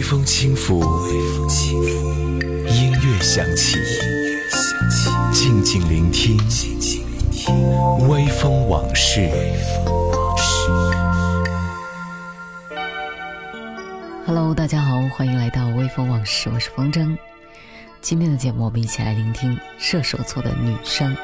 微风轻拂，音乐响起，静静聆听，微风往事。Hello，大家好，欢迎来到微风往事，我是风筝。今天的节目，我们一起来聆听射手座的女生。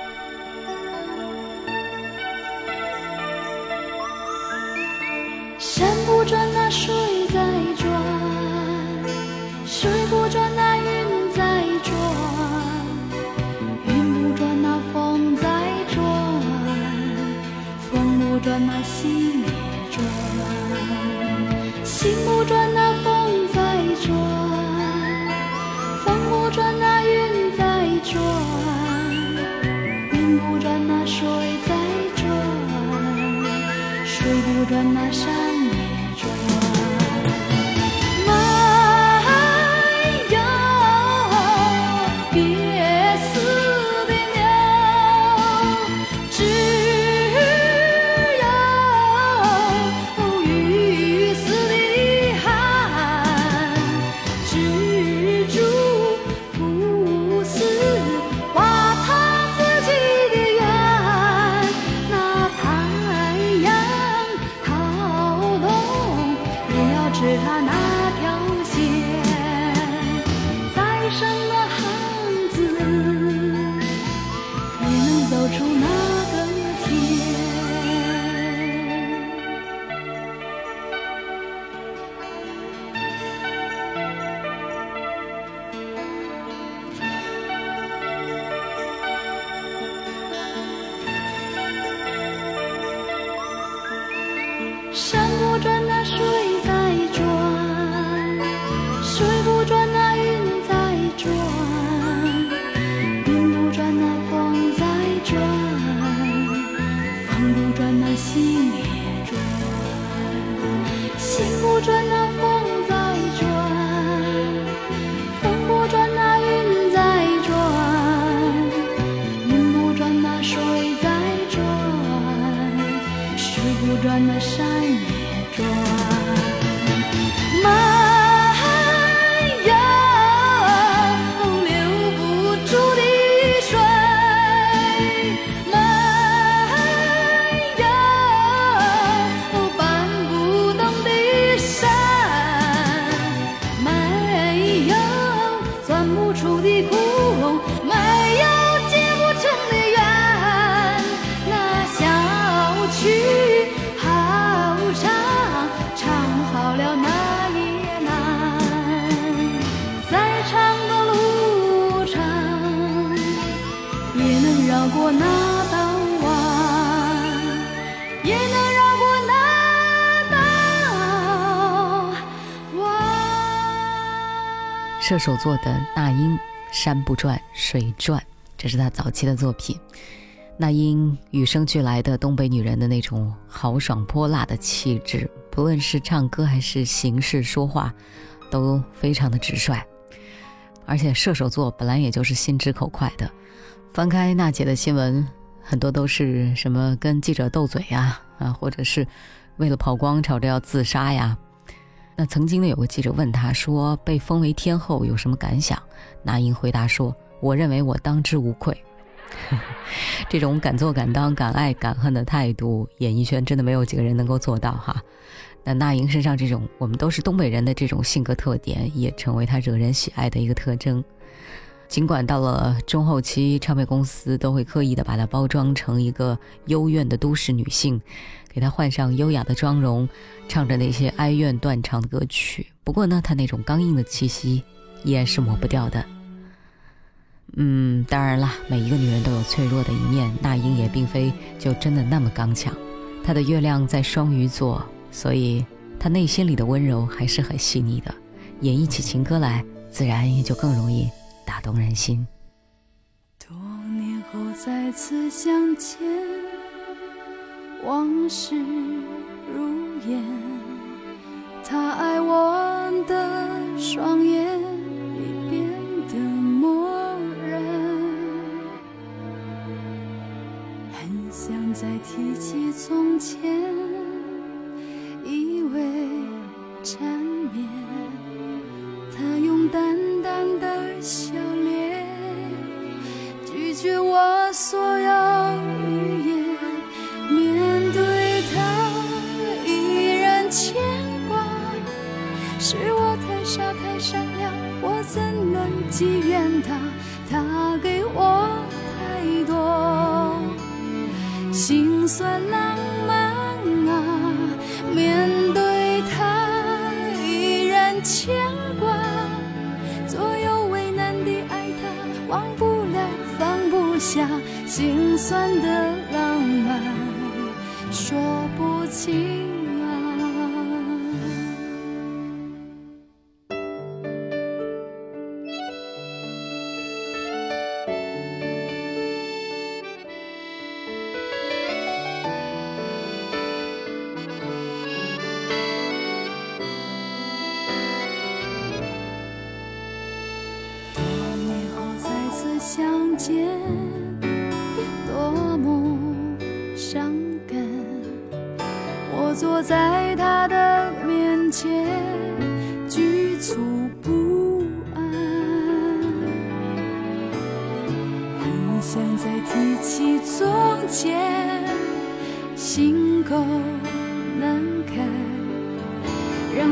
射手座的那英，山不转水转，这是她早期的作品。那英与生俱来的东北女人的那种豪爽泼辣的气质，不论是唱歌还是行事说话，都非常的直率。而且射手座本来也就是心直口快的，翻开娜姐的新闻，很多都是什么跟记者斗嘴呀，啊，或者是为了跑光吵着要自杀呀。那曾经呢，有个记者问他说：“被封为天后有什么感想？”那英回答说：“我认为我当之无愧。”这种敢做敢当、敢爱敢恨的态度，演艺圈真的没有几个人能够做到哈。那那英身上这种我们都是东北人的这种性格特点，也成为她惹人喜爱的一个特征。尽管到了中后期，唱片公司都会刻意的把她包装成一个幽怨的都市女性，给她换上优雅的妆容，唱着那些哀怨断肠的歌曲。不过呢，她那种刚硬的气息依然是抹不掉的。嗯，当然啦，每一个女人都有脆弱的一面，那英也并非就真的那么刚强。她的月亮在双鱼座，所以她内心里的温柔还是很细腻的。演绎起情歌来，自然也就更容易打动人心。多年后再次相见，往事如烟。他爱我的双眼已变得漠然，很想再提起从前，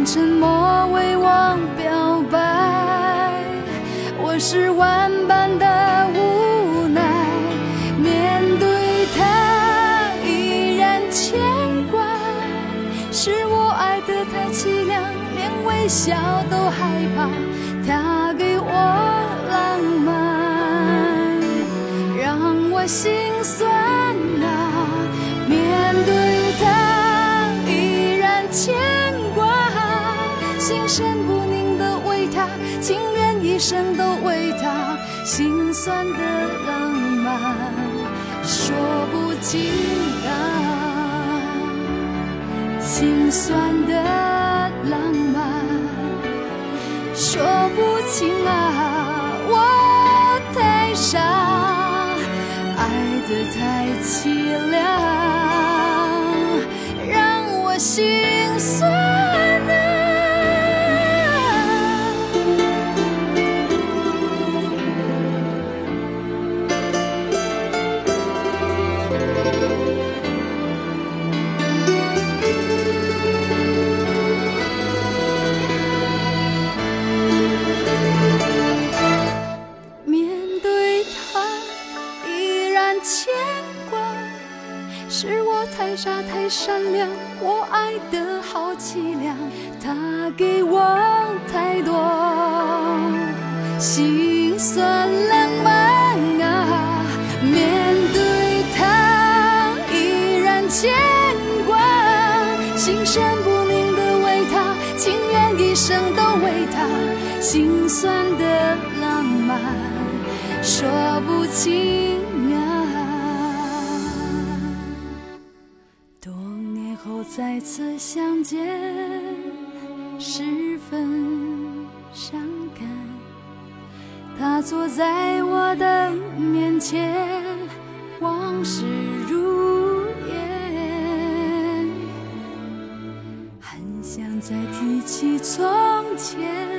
沉默为我表白。我是万般的无奈，面对他依然牵挂，是我爱得太凄凉，连微笑都害怕。他给我浪漫，让我心酸生都为他，心酸的浪漫说不尽啊，心酸的浪漫说不清啊，我太傻，爱得太凄凉，太善良，我爱的好凄凉，他给我太多心酸浪漫啊。面对他依然牵挂，心神不宁的为他，情愿一生都为他，心酸的浪漫说不清再次相见，十分伤感。他坐在我的面前，往事如烟，很想再提起从前，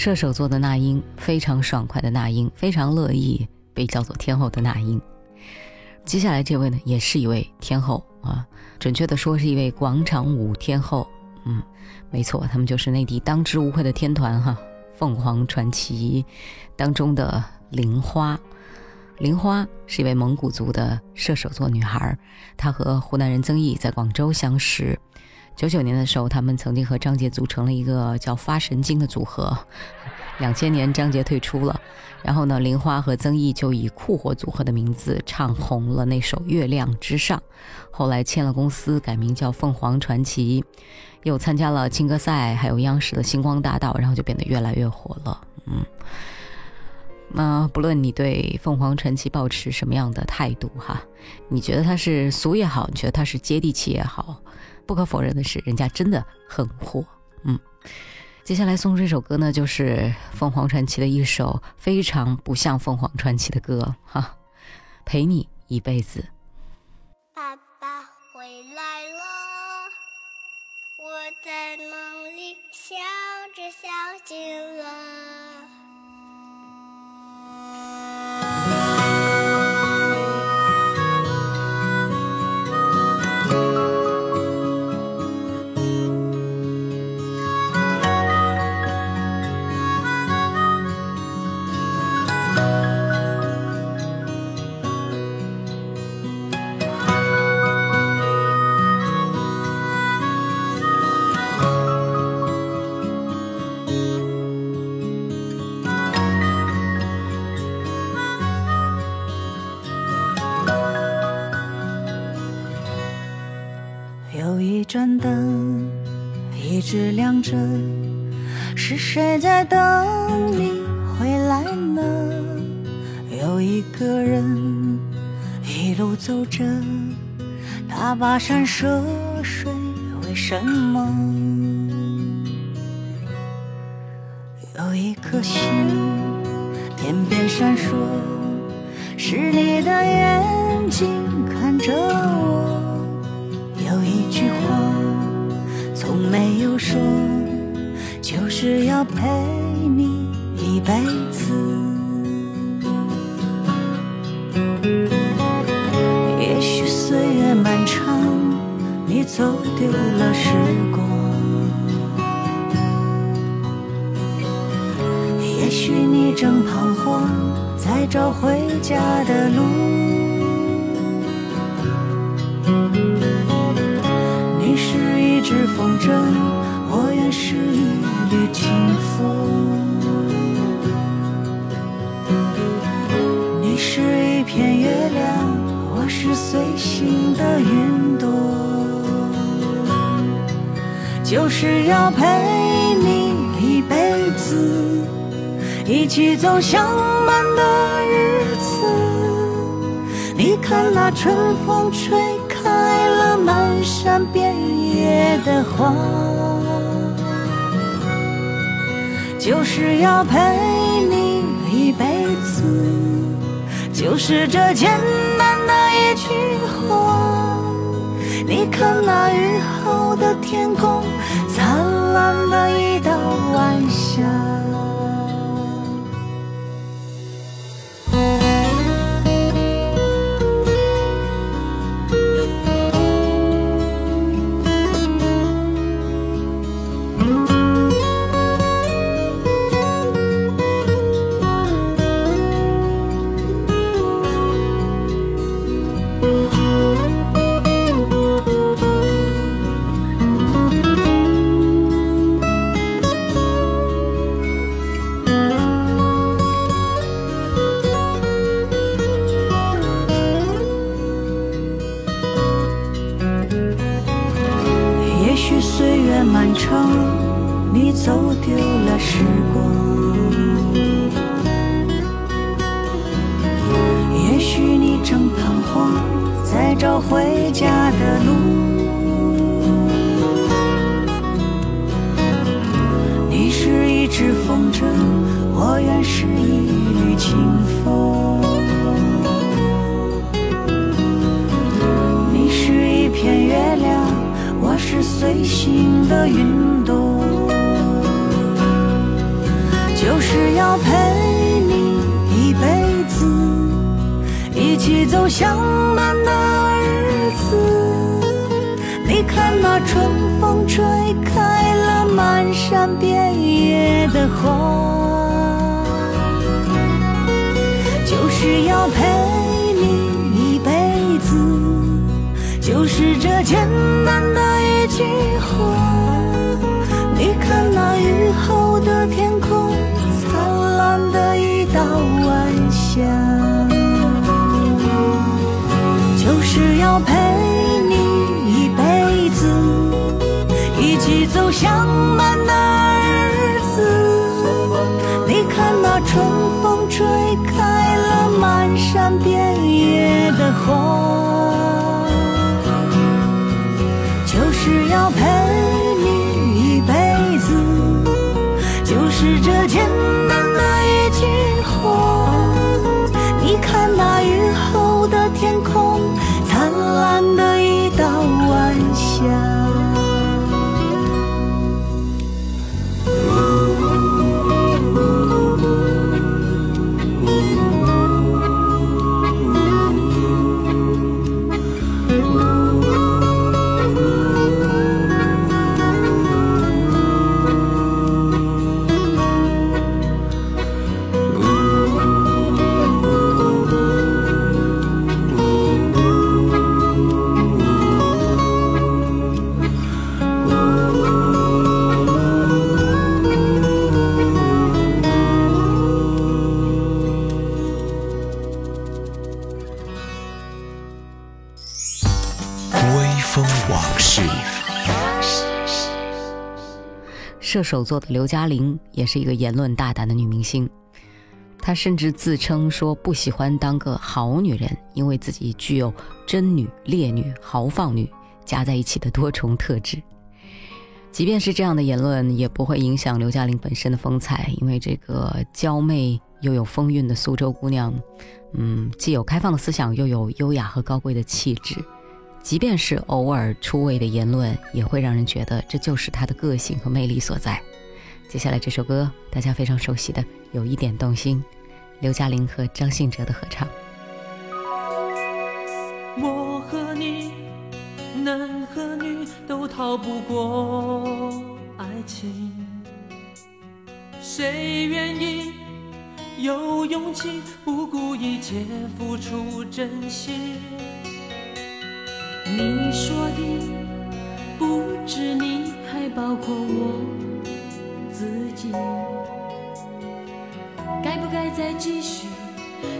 射手座的那英非常爽快的那英，非常乐意被叫做天后的那英。接下来这位呢，也是一位天后啊，准确的说是一位广场舞天后。嗯，没错，他们就是内地当之无愧的天团哈，凤凰传奇当中的玲花。玲花是一位蒙古族的射手座女孩，她和湖南人曾毅在广州相识。九九年的时候，他们曾经和张杰组成了一个叫“发神经”的组合。两千年，张杰退出了，然后呢，玲花和曾毅就以酷火组合的名字唱红了那首《月亮之上》。后来签了公司，改名叫凤凰传奇，又参加了青歌赛，还有央视的星光大道，然后就变得越来越火了。嗯，那不论你对凤凰传奇保持什么样的态度哈，你觉得它是俗也好，你觉得它是接地气也好，不可否认的是，人家真的很火。嗯，接下来送出这首歌呢，就是凤凰传奇的一首非常不像凤凰传奇的歌哈，陪你一辈子。爸爸回来了，我在梦里笑着笑醒了。一盏灯一直亮着，是谁在等你回来呢？有一个人一路走着，他跋山涉水，为什么？有一颗心天边闪烁，是你的眼睛看着我。有一句话从没有说，就是要陪你一辈子。也许岁月漫长，你走丢了时光。也许你正彷徨，在找回家的路。真，我愿是一缕清风。你是一片月亮，我是随行的云朵。就是要陪你一辈子，一起走向满的日子。你看那春风吹开了满山遍的花，就是要陪你一辈子，就是这简单的一句话。你看那雨后的天空，灿烂的一道晚霞。陪你一辈子，一起走向满的日子。你看那春风吹开了满山遍野的花，射手座的刘嘉玲也是一个言论大胆的女明星，她甚至自称说不喜欢当个好女人，因为自己具有贞女、烈女、豪放女加在一起的多重特质。即便是这样的言论，也不会影响刘嘉玲本身的风采，因为这个娇媚又有风韵的苏州姑娘，嗯，既有开放的思想，又有优雅和高贵的气质。即便是偶尔出位的言论，也会让人觉得这就是他的个性和魅力所在。接下来这首歌，大家非常熟悉的，有一点动心，刘嘉玲和张信哲的合唱。我和你，男和女都逃不过爱情。谁愿意有勇气不顾一切付出真心？你说的不止你，还包括我自己。该不该再继续？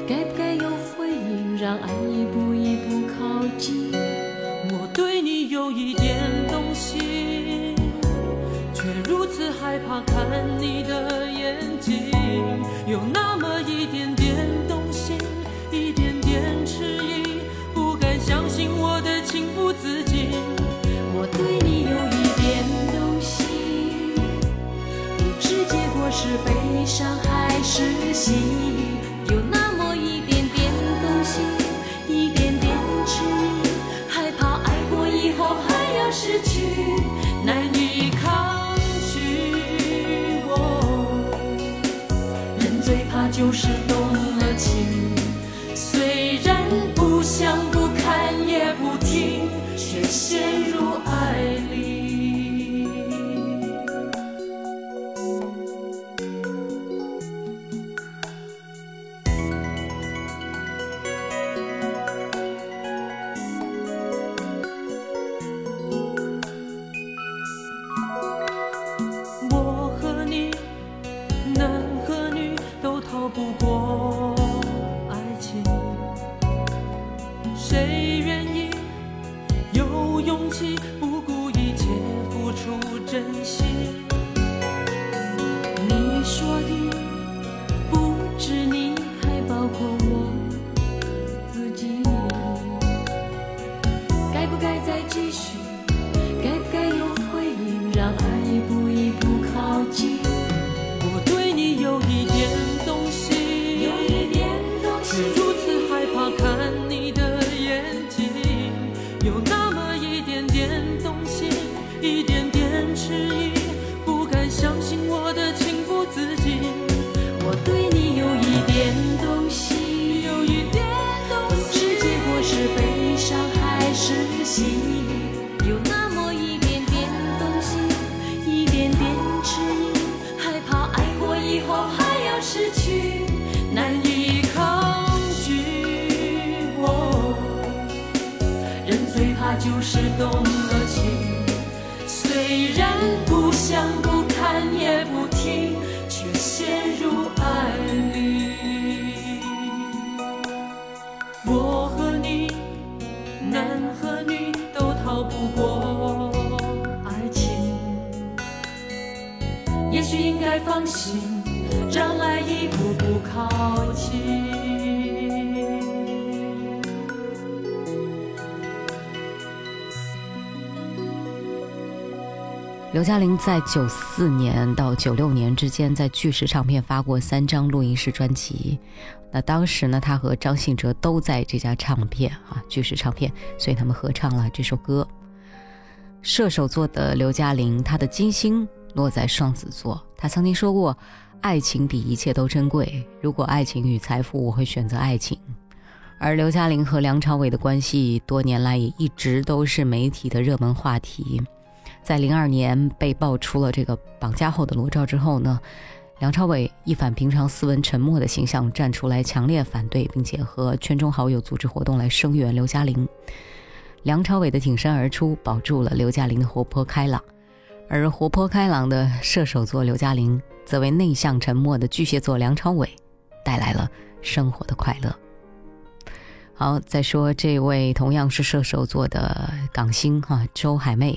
该不该有回应？让爱一步一步靠近。我对你有一点动心，却如此害怕看你的眼睛，有那是悲伤还是喜，有那刘嘉玲在九四年到九六年之间，在巨石唱片发过三张录音室专辑。那当时呢，她和张信哲都在这家唱片啊，巨石唱片，所以他们合唱了这首歌。射手座的刘嘉玲，她的金星落在双子座。她曾经说过：“爱情比一切都珍贵，如果爱情与财富，我会选择爱情。”而刘嘉玲和梁朝伟的关系，多年来也一直都是媒体的热门话题。在零二年被爆出了这个绑架后的裸照之后呢，梁朝伟一反平常斯文沉默的形象，站出来强烈反对，并且和圈中好友组织活动来声援刘嘉玲。梁朝伟的挺身而出，保住了刘嘉玲的活泼开朗，而活泼开朗的射手座刘嘉玲，则为内向沉默的巨蟹座梁朝伟带来了生活的快乐。好，再说这位同样是射手座的港星哈、周海媚。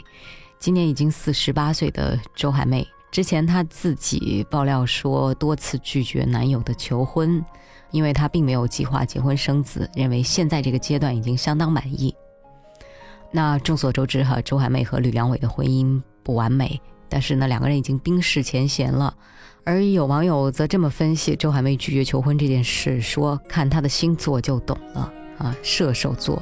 今年已经四十八岁的周海媚，之前她自己爆料说，多次拒绝男友的求婚，因为她并没有计划结婚生子，认为现在这个阶段已经相当满意。那众所周知哈，周海媚和吕良伟的婚姻不完美，但是呢，两个人已经冰释前嫌了。而有网友则这么分析周海媚拒绝求婚这件事，说看她的星座就懂了啊，射手座，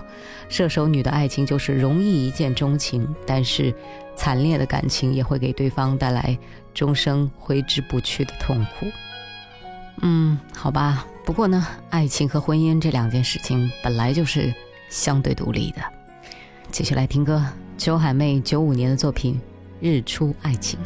射手女的爱情就是容易一见钟情，但是惨烈的感情也会给对方带来终生挥之不去的痛苦。嗯，好吧，不过呢，爱情和婚姻这两件事情本来就是相对独立的。继续来听歌，周海媚九五年的作品《日出爱情》。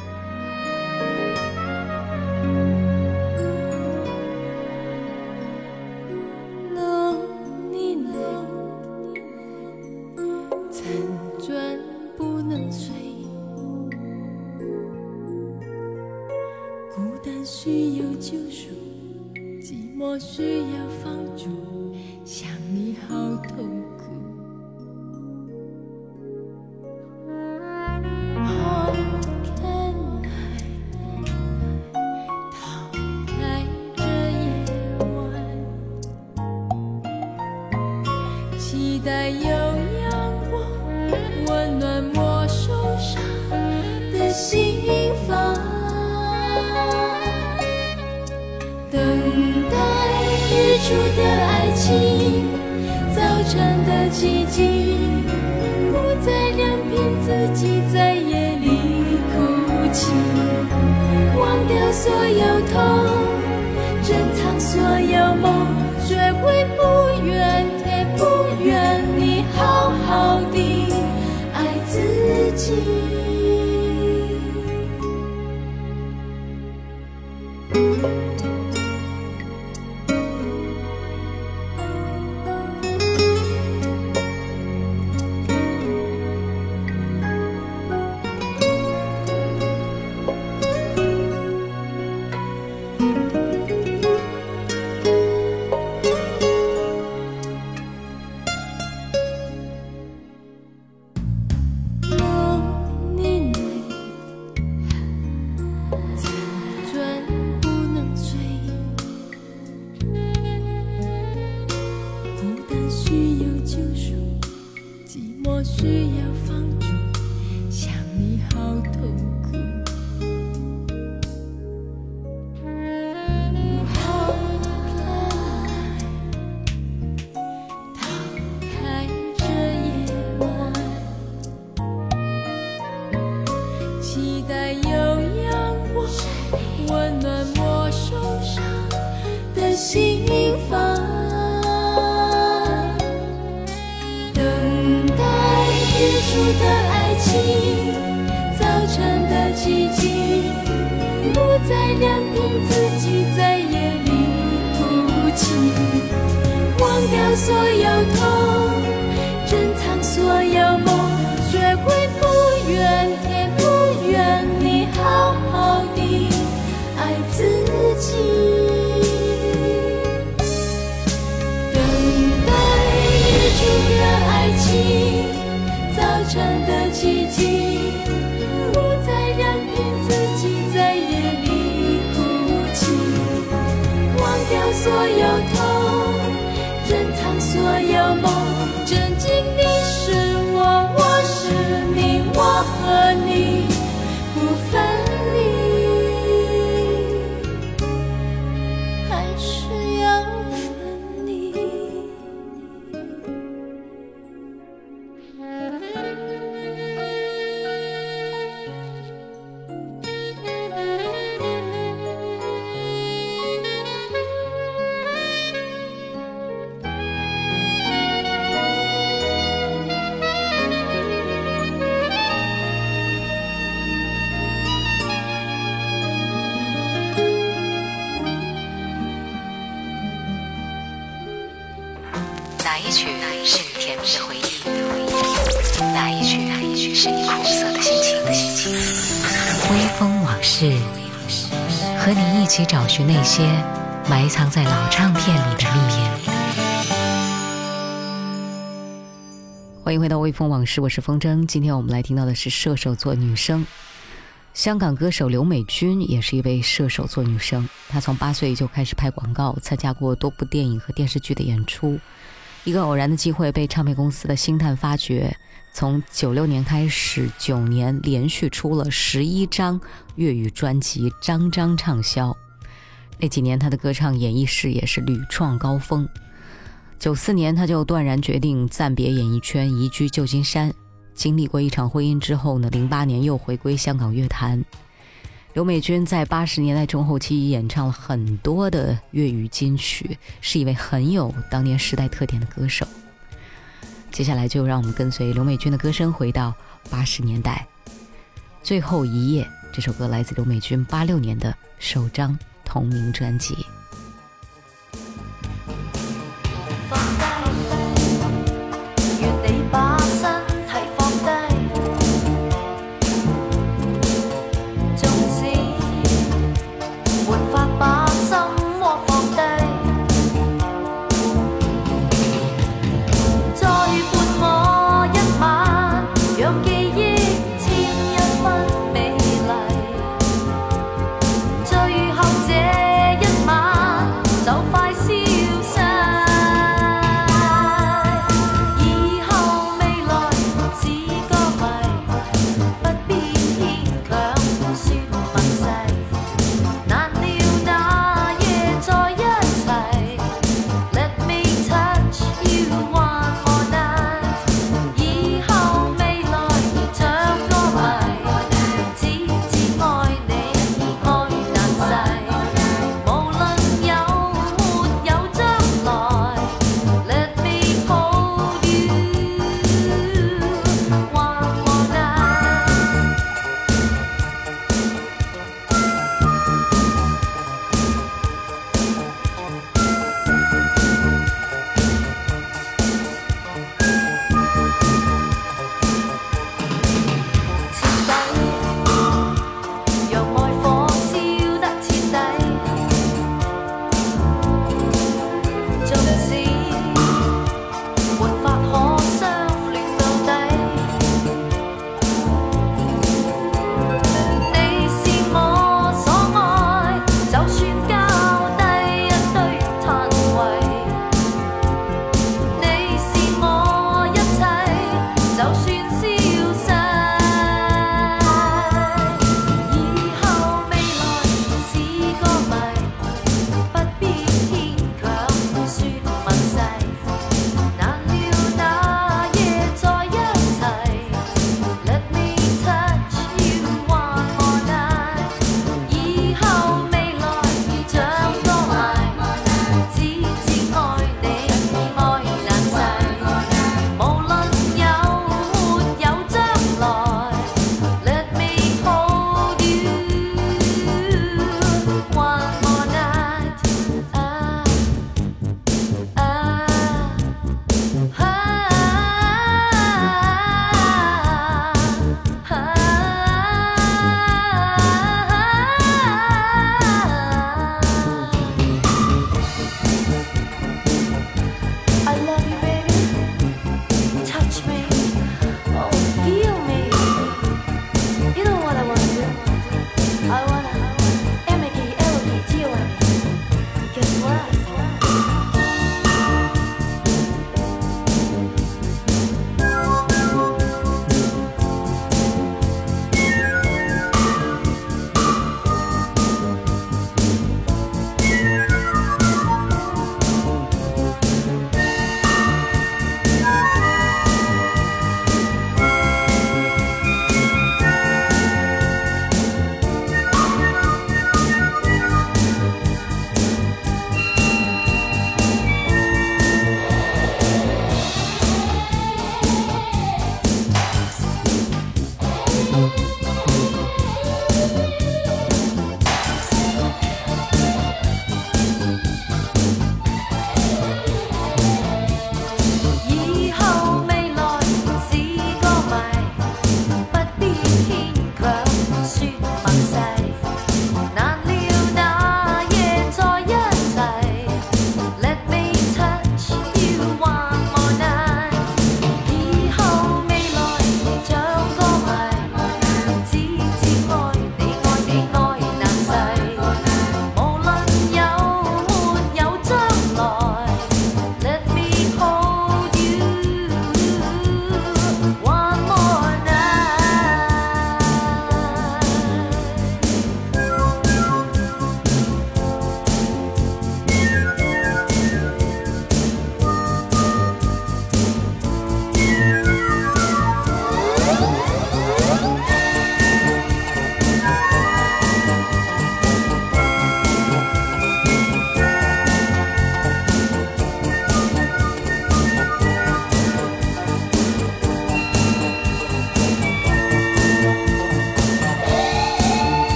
等待日出的爱情早晨的奇迹不再任凭自己在夜里哭泣忘掉所有痛去的爱情，造成的奇迹，不再任凭自己在夜里哭泣，忘掉所有痛。一起找寻那些埋藏在老唱片里的秘密。欢迎回到微风往事，我是风筝。今天我们来听到的是射手座女生香港歌手刘美君也是一位射手座女生，她从八岁就开始拍广告，参加过多部电影和电视剧的演出。一个偶然的机会被唱片公司的星探发掘，从九六年开始，九年连续出了十一张粤语专辑，张张畅销。那几年，他的歌唱演艺事业是屡创高峰。九四年，他就断然决定暂别演艺圈，移居旧金山。经历过一场婚姻之后呢，零八年又回归香港乐坛。刘美君在八十年代中后期演唱了很多的粤语金曲，是一位很有当年时代特点的歌手。接下来就让我们跟随刘美君的歌声回到八十年代。最后一夜这首歌来自刘美君八六年的首张同名专辑。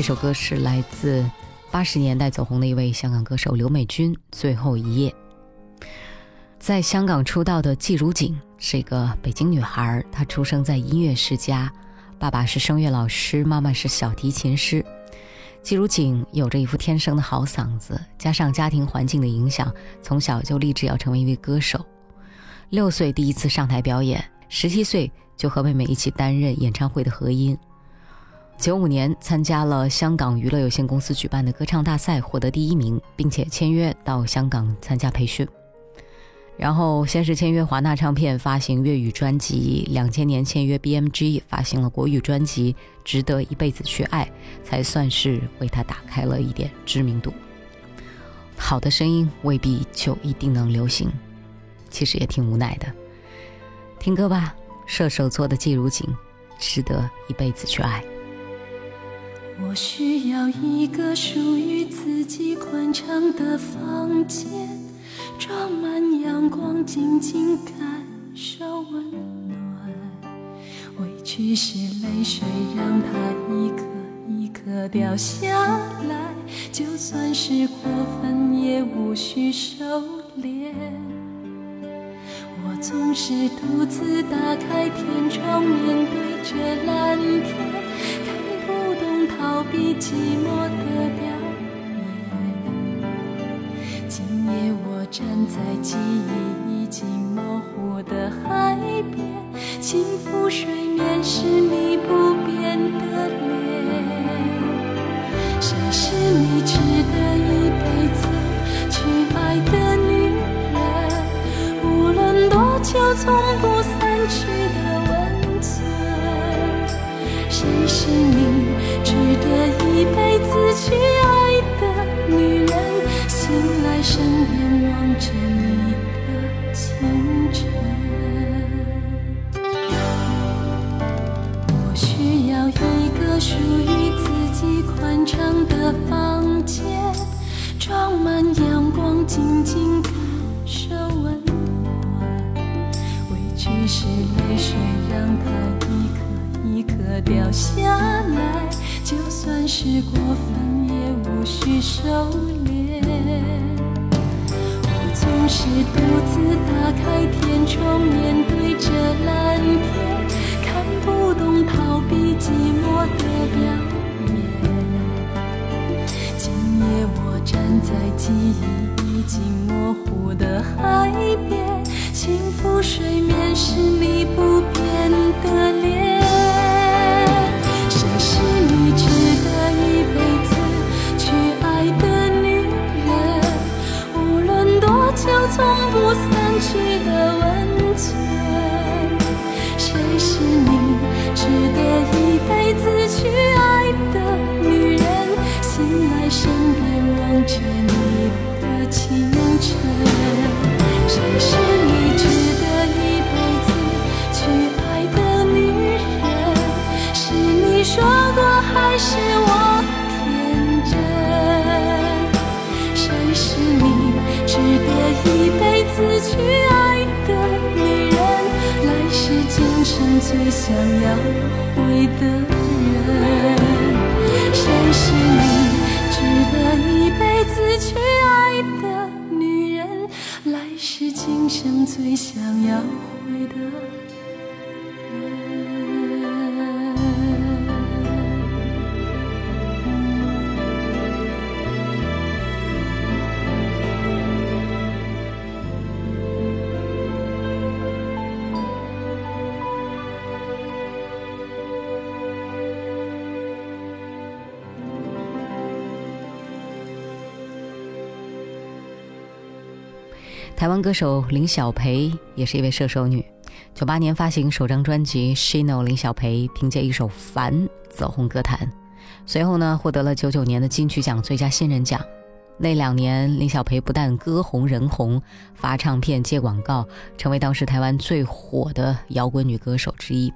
这首歌是来自八十年代走红的一位香港歌手刘美君，《最后一夜》。在香港出道的季如锦是一个北京女孩，她出生在音乐世家，爸爸是声乐老师，妈妈是小提琴师。季如锦有着一副天生的好嗓子，加上家庭环境的影响，从小就立志要成为一位歌手。六岁第一次上台表演，十七岁就和妹妹一起担任演唱会的和音。九五年参加了香港娱乐有限公司举办的歌唱大赛，获得第一名，并且签约到香港参加培训。然后先是签约华纳唱片发行粤语专辑，两千年签约 BMG 发行了国语专辑《值得一辈子去爱》，才算是为他打开了一点知名度。好的声音未必就一定能流行，其实也挺无奈的。听歌吧，射手座的季如锦，值得一辈子去爱。我需要一个属于自己宽敞的房间，装满阳光，静静感受温暖。委屈是泪水，让它一颗一颗掉下来，就算是过分，也无需收敛。我总是独自打开天窗，面对着蓝天。比寂寞的散去的温存，谁是你值得一辈子去爱的女人？醒来身边望着你的情，去爱的女人，来世今生最想要回的人。谁是你值得一辈子去爱的女人，来世今生最想要回的。台湾歌手林小培也是一位射手女。九八年发行首张专辑《She Know》，林小培凭借一首《烦》走红歌坛。随后呢，获得了九九年的金曲奖最佳新人奖。那两年，林小培不但歌红人红，发唱片接广告，成为当时台湾最火的摇滚女歌手之一。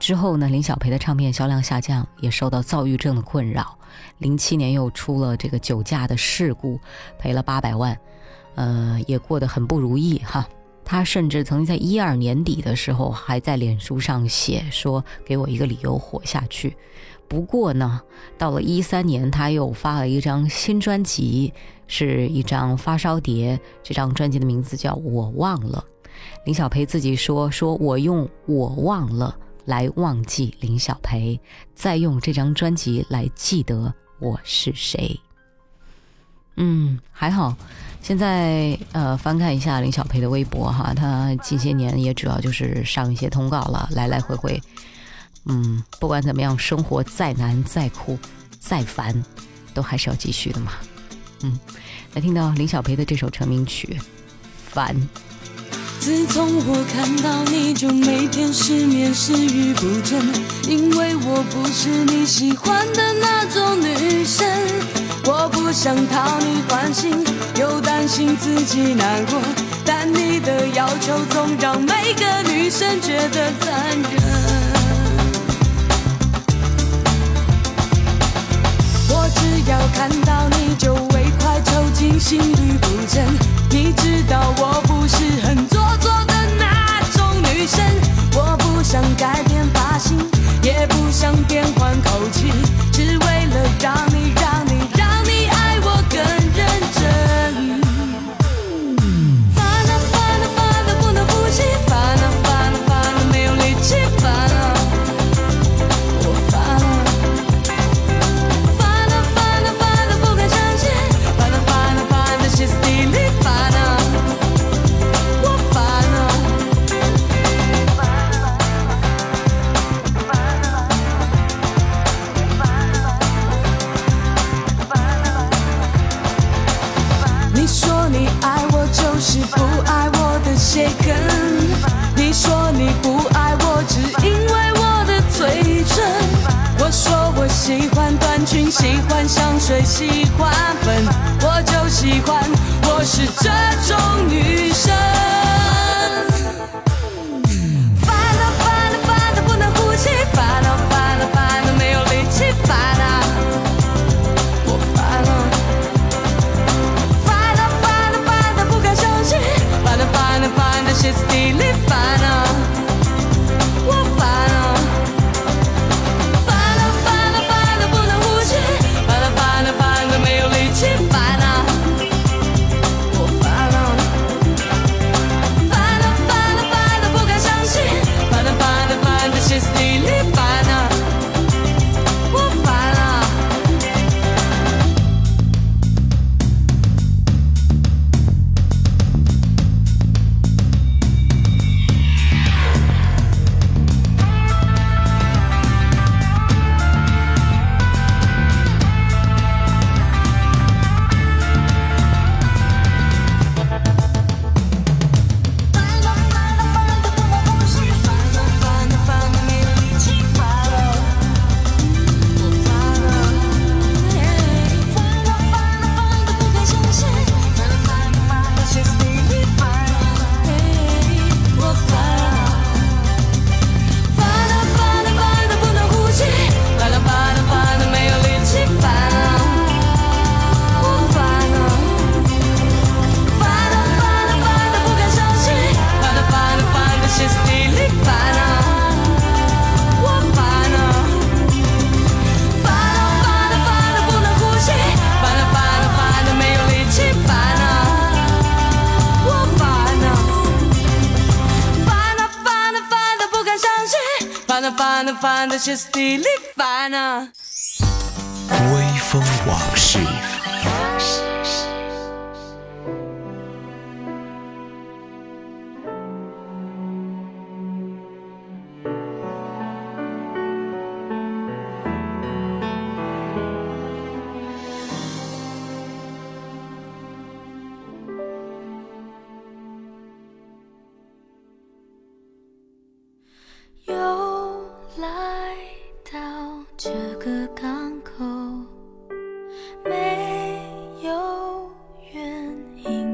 之后呢，林小培的唱片销量下降，也受到躁郁症的困扰。零七年又出了这个酒驾的事故，赔了八百万。呃，也过得很不如意哈。他甚至曾经在一二年底的时候，还在脸书上写说：“给我一个理由活下去。”不过呢，到了一三年，他又发了一张新专辑，是一张发烧碟。这张专辑的名字叫《我忘了》。林小培自己说：“说我用我忘了来忘记林小培，再用这张专辑来记得我是谁。”嗯，还好。现在呃，翻看一下林小培的微博哈，他近些年也主要就是上一些通告了，来来回回。嗯，不管怎么样，生活再难、再苦、再烦，都还是要继续的嘛。嗯，来听到林小培的这首成名曲《烦》。自从我看到你就每天失眠食欲不振，因为我不是你喜欢的那种女生。我不想讨你欢心，又担心自己难过，但你的要求总让每个女生觉得残忍。我只要看到你就会快抽筋，心律不整。你知道我不是很做作的那种女生，我不想改变发型，也不想变换口气，只为了让你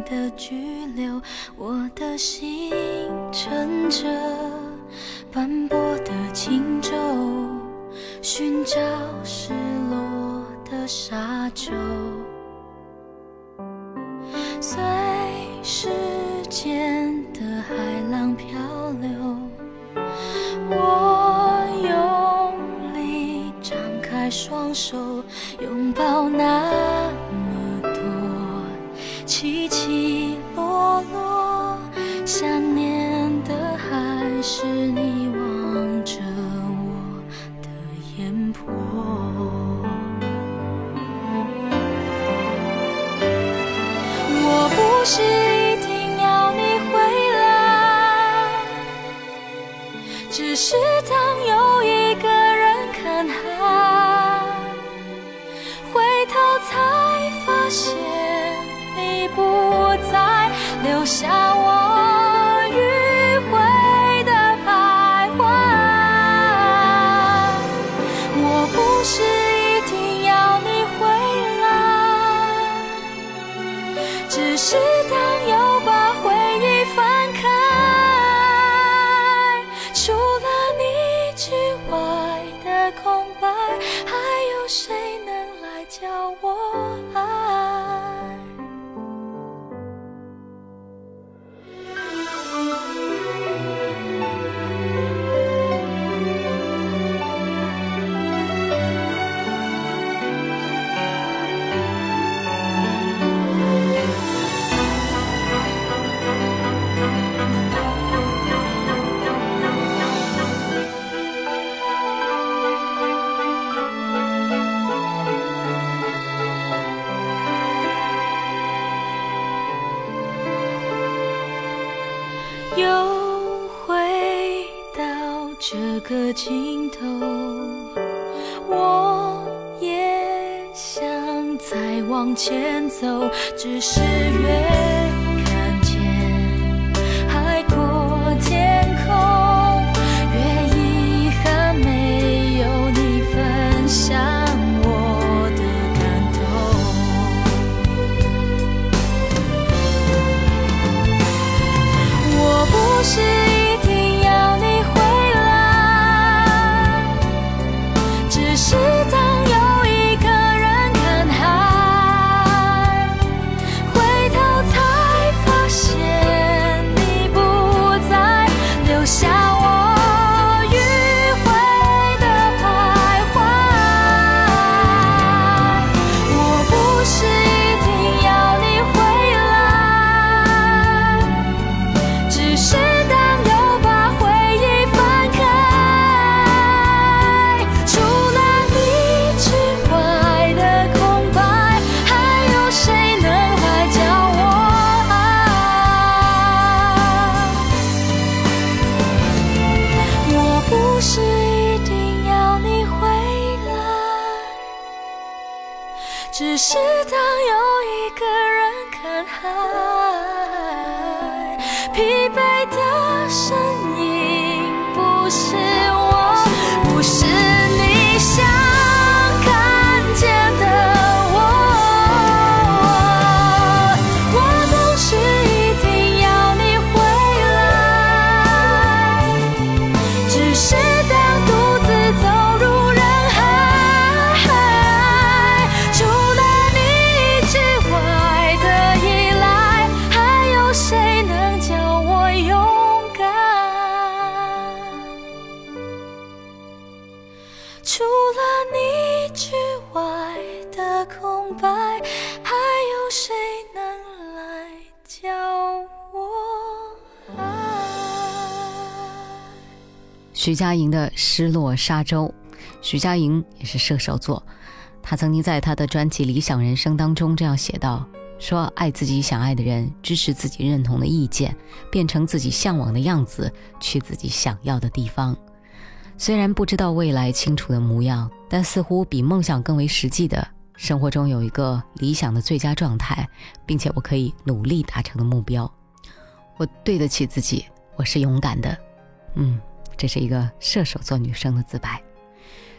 的拘留，我的心乘着斑驳的轻舟，寻找失落的沙洲。前走，只是远看徐佳莹的《失落沙洲》，徐佳莹也是射手座，她曾经在她的专辑《理想人生》当中这样写道：“说爱自己想爱的人，支持自己认同的意见，变成自己向往的样子，去自己想要的地方。虽然不知道未来清楚的模样，但似乎比梦想更为实际的。生活中有一个理想的最佳状态，并且我可以努力达成的目标。我对得起自己，我是勇敢的。嗯，这是一个射手座女生的自白。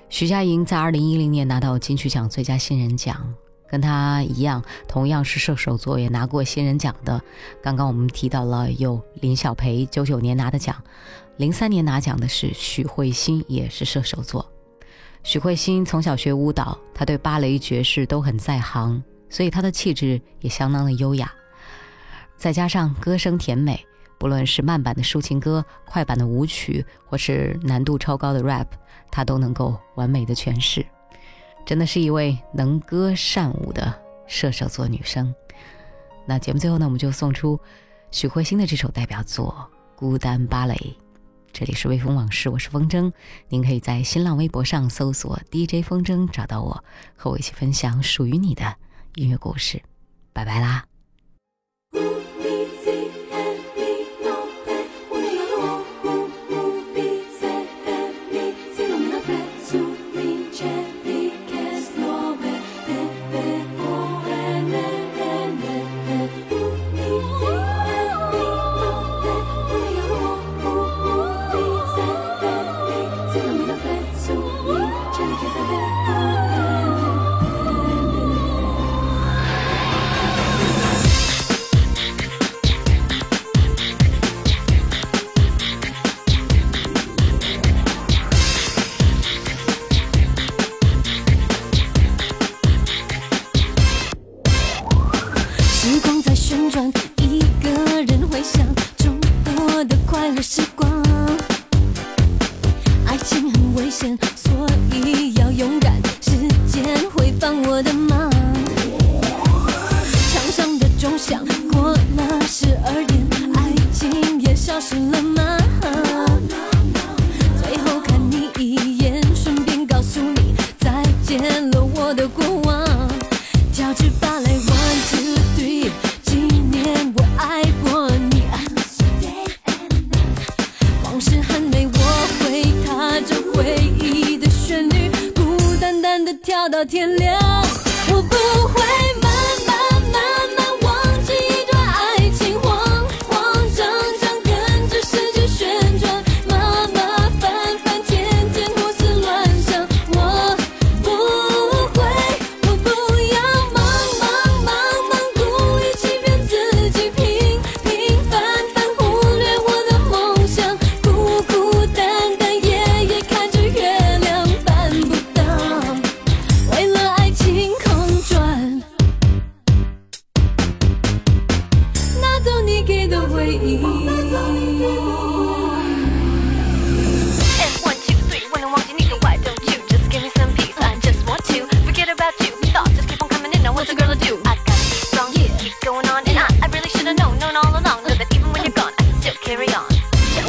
徐佳莹在二零一零年拿到金曲奖最佳新人奖，跟她一样，同样是射手座，也拿过新人奖的。刚刚我们提到了有林小培九九年拿的奖，零三年拿奖的是许慧欣，也是射手座。许慧欣从小学舞蹈，她对芭蕾、爵士都很在行，所以她的气质也相当的优雅。再加上歌声甜美，不论是慢版的抒情歌、快版的舞曲，或是难度超高的 rap，她都能够完美的诠释。真的是一位能歌善舞的射手座女生。那节目最后呢，我们就送出许慧欣的这首代表作《孤单芭蕾》。这里是微风往事，我是风筝。您可以在新浪微博上搜索 DJ 风筝找到我，和我一起分享属于你的音乐故事。拜拜啦！fun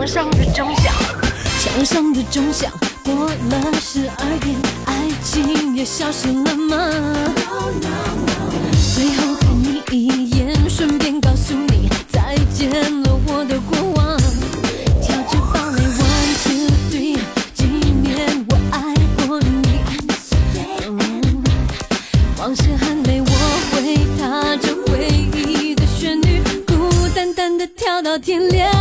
墙上的钟响，墙上的钟响，过了十二点，爱情也消失了吗？最后看你一眼，顺便告诉你，再见了我的过往。跳着芭蕾，one two three，纪念我爱过你。往事很美，我会踏着回忆的旋律，孤单单的跳到天亮。